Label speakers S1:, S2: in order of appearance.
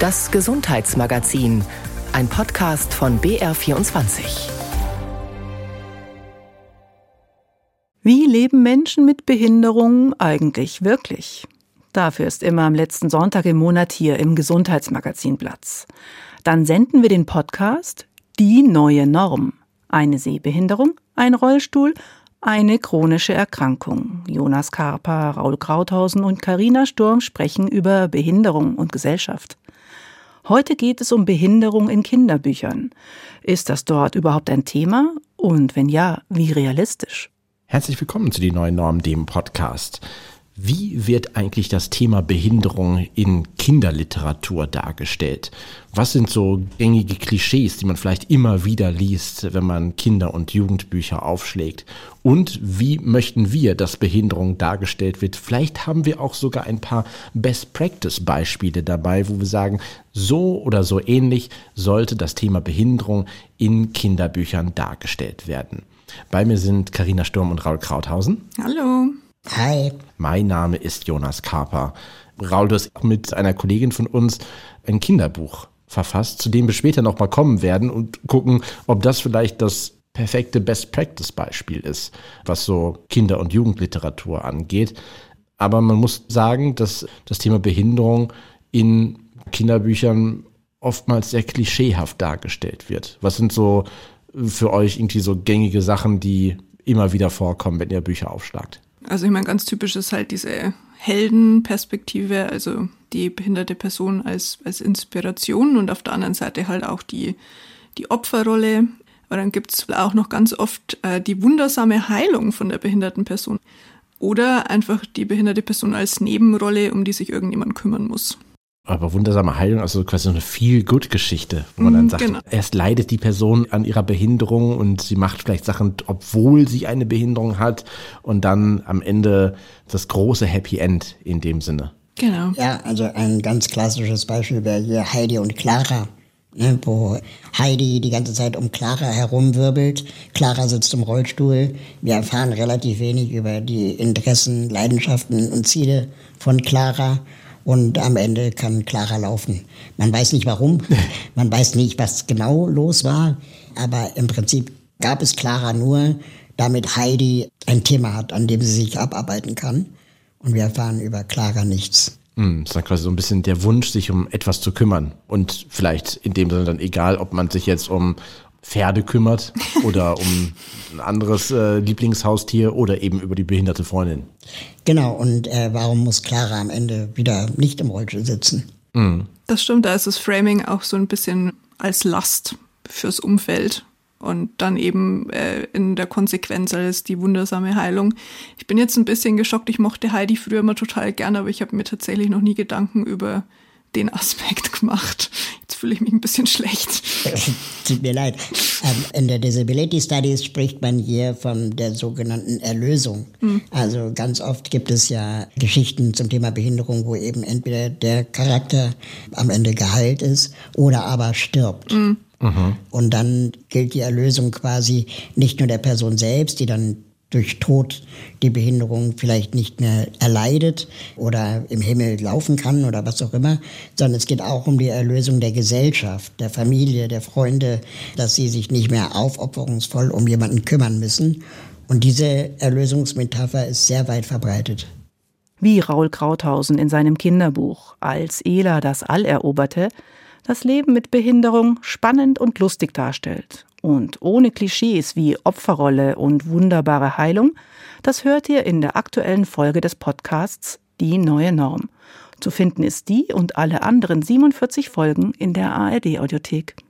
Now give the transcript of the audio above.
S1: Das Gesundheitsmagazin, ein Podcast von BR24.
S2: Wie leben Menschen mit Behinderung eigentlich wirklich? Dafür ist immer am letzten Sonntag im Monat hier im Gesundheitsmagazin Platz. Dann senden wir den Podcast Die neue Norm. Eine Sehbehinderung, ein Rollstuhl, eine chronische Erkrankung. Jonas Karper, Raul Krauthausen und Karina Sturm sprechen über Behinderung und Gesellschaft. Heute geht es um Behinderung in Kinderbüchern. Ist das dort überhaupt ein Thema? Und wenn ja, wie realistisch?
S3: Herzlich willkommen zu die neuen Normen, dem Podcast. Wie wird eigentlich das Thema Behinderung in Kinderliteratur dargestellt? Was sind so gängige Klischees, die man vielleicht immer wieder liest, wenn man Kinder- und Jugendbücher aufschlägt? Und wie möchten wir, dass Behinderung dargestellt wird? Vielleicht haben wir auch sogar ein paar Best-Practice-Beispiele dabei, wo wir sagen, so oder so ähnlich sollte das Thema Behinderung in Kinderbüchern dargestellt werden. Bei mir sind Karina Sturm und Raul Krauthausen.
S4: Hallo.
S5: Hi.
S3: Mein Name ist Jonas Karper. Raul, du hast mit einer Kollegin von uns ein Kinderbuch verfasst, zu dem wir später nochmal kommen werden und gucken, ob das vielleicht das perfekte Best-Practice-Beispiel ist, was so Kinder- und Jugendliteratur angeht. Aber man muss sagen, dass das Thema Behinderung in Kinderbüchern oftmals sehr klischeehaft dargestellt wird. Was sind so für euch irgendwie so gängige Sachen, die immer wieder vorkommen, wenn ihr Bücher aufschlagt?
S4: Also ich meine, ganz typisch ist halt diese Heldenperspektive, also die behinderte Person als, als Inspiration und auf der anderen Seite halt auch die, die Opferrolle. Aber dann gibt es auch noch ganz oft äh, die wundersame Heilung von der behinderten Person. Oder einfach die behinderte Person als Nebenrolle, um die sich irgendjemand kümmern muss
S3: aber wundersame Heilung, also quasi eine viel good Geschichte, wo man dann mhm, sagt, genau. erst leidet die Person an ihrer Behinderung und sie macht vielleicht Sachen, obwohl sie eine Behinderung hat und dann am Ende das große Happy End in dem Sinne.
S5: Genau. Ja, also ein ganz klassisches Beispiel wäre hier Heidi und Clara, ne, wo Heidi die ganze Zeit um Clara herumwirbelt. Clara sitzt im Rollstuhl. Wir erfahren relativ wenig über die Interessen, Leidenschaften und Ziele von Clara und am Ende kann Clara laufen. Man weiß nicht warum, man weiß nicht, was genau los war, aber im Prinzip gab es Clara nur, damit Heidi ein Thema hat, an dem sie sich abarbeiten kann. Und wir erfahren über Clara nichts.
S3: Hm, das ist dann quasi so ein bisschen der Wunsch, sich um etwas zu kümmern. Und vielleicht in dem Sinne dann egal, ob man sich jetzt um, Pferde kümmert oder um ein anderes äh, Lieblingshaustier oder eben über die behinderte Freundin.
S5: Genau, und äh, warum muss Clara am Ende wieder nicht im Rollstuhl sitzen?
S4: Mhm. Das stimmt, da ist das Framing auch so ein bisschen als Last fürs Umfeld und dann eben äh, in der Konsequenz als die wundersame Heilung. Ich bin jetzt ein bisschen geschockt, ich mochte Heidi früher immer total gern, aber ich habe mir tatsächlich noch nie Gedanken über den Aspekt gemacht. Fühle ich mich ein bisschen schlecht.
S5: Tut mir leid. Ähm, in der Disability Studies spricht man hier von der sogenannten Erlösung. Mhm. Also ganz oft gibt es ja Geschichten zum Thema Behinderung, wo eben entweder der Charakter am Ende geheilt ist oder aber stirbt. Mhm. Und dann gilt die Erlösung quasi nicht nur der Person selbst, die dann durch Tod die Behinderung vielleicht nicht mehr erleidet oder im Himmel laufen kann oder was auch immer, sondern es geht auch um die Erlösung der Gesellschaft, der Familie, der Freunde, dass sie sich nicht mehr aufopferungsvoll um jemanden kümmern müssen. Und diese Erlösungsmetapher ist sehr weit verbreitet.
S2: Wie Raul Krauthausen in seinem Kinderbuch Als Ela das All eroberte, das Leben mit Behinderung spannend und lustig darstellt und ohne Klischees wie Opferrolle und wunderbare Heilung, das hört ihr in der aktuellen Folge des Podcasts Die neue Norm. Zu finden ist die und alle anderen 47 Folgen in der ARD Audiothek.